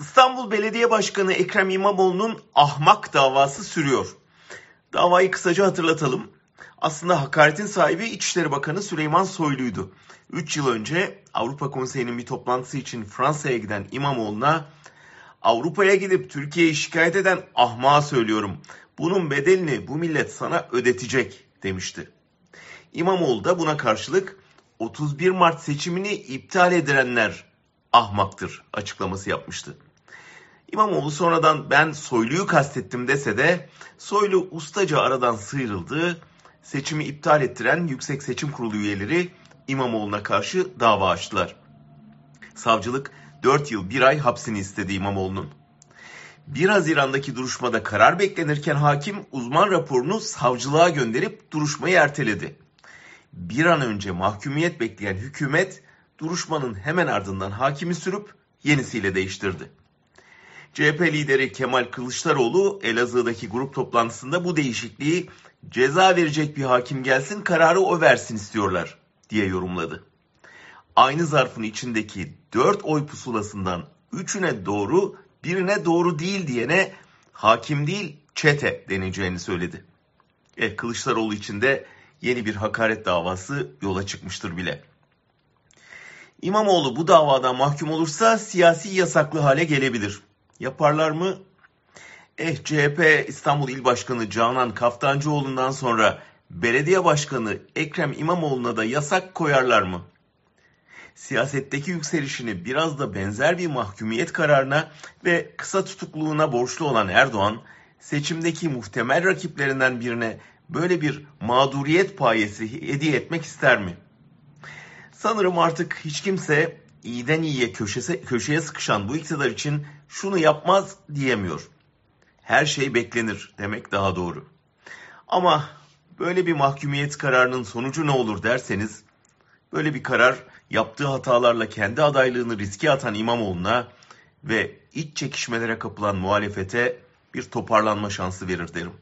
İstanbul Belediye Başkanı Ekrem İmamoğlu'nun ahmak davası sürüyor. Davayı kısaca hatırlatalım. Aslında hakaretin sahibi İçişleri Bakanı Süleyman Soylu'ydu. 3 yıl önce Avrupa Konseyi'nin bir toplantısı için Fransa'ya giden İmamoğlu'na Avrupa'ya gidip Türkiye'yi şikayet eden ahmağa söylüyorum. Bunun bedelini bu millet sana ödetecek demişti. İmamoğlu da buna karşılık 31 Mart seçimini iptal edilenler ahmaktır açıklaması yapmıştı. İmamoğlu sonradan ben Soylu'yu kastettim dese de Soylu ustaca aradan sıyrıldı. Seçimi iptal ettiren Yüksek Seçim Kurulu üyeleri İmamoğlu'na karşı dava açtılar. Savcılık 4 yıl 1 ay hapsini istedi İmamoğlu'nun. 1 Haziran'daki duruşmada karar beklenirken hakim uzman raporunu savcılığa gönderip duruşmayı erteledi. Bir an önce mahkumiyet bekleyen hükümet duruşmanın hemen ardından hakimi sürüp yenisiyle değiştirdi. CHP lideri Kemal Kılıçdaroğlu Elazığ'daki grup toplantısında bu değişikliği ceza verecek bir hakim gelsin kararı o versin istiyorlar diye yorumladı. Aynı zarfın içindeki 4 oy pusulasından 3'üne doğru birine doğru değil diyene hakim değil çete deneceğini söyledi. E, Kılıçdaroğlu için de yeni bir hakaret davası yola çıkmıştır bile. İmamoğlu bu davada mahkum olursa siyasi yasaklı hale gelebilir. Yaparlar mı? Eh CHP İstanbul İl Başkanı Canan Kaftancıoğlu'ndan sonra belediye başkanı Ekrem İmamoğlu'na da yasak koyarlar mı? Siyasetteki yükselişini biraz da benzer bir mahkumiyet kararına ve kısa tutukluğuna borçlu olan Erdoğan, seçimdeki muhtemel rakiplerinden birine böyle bir mağduriyet payesi hediye etmek ister mi? Sanırım artık hiç kimse iyiden iyiye köşese, köşeye sıkışan bu iktidar için şunu yapmaz diyemiyor. Her şey beklenir demek daha doğru. Ama böyle bir mahkumiyet kararının sonucu ne olur derseniz, böyle bir karar yaptığı hatalarla kendi adaylığını riske atan İmamoğlu'na ve iç çekişmelere kapılan muhalefete bir toparlanma şansı verir derim.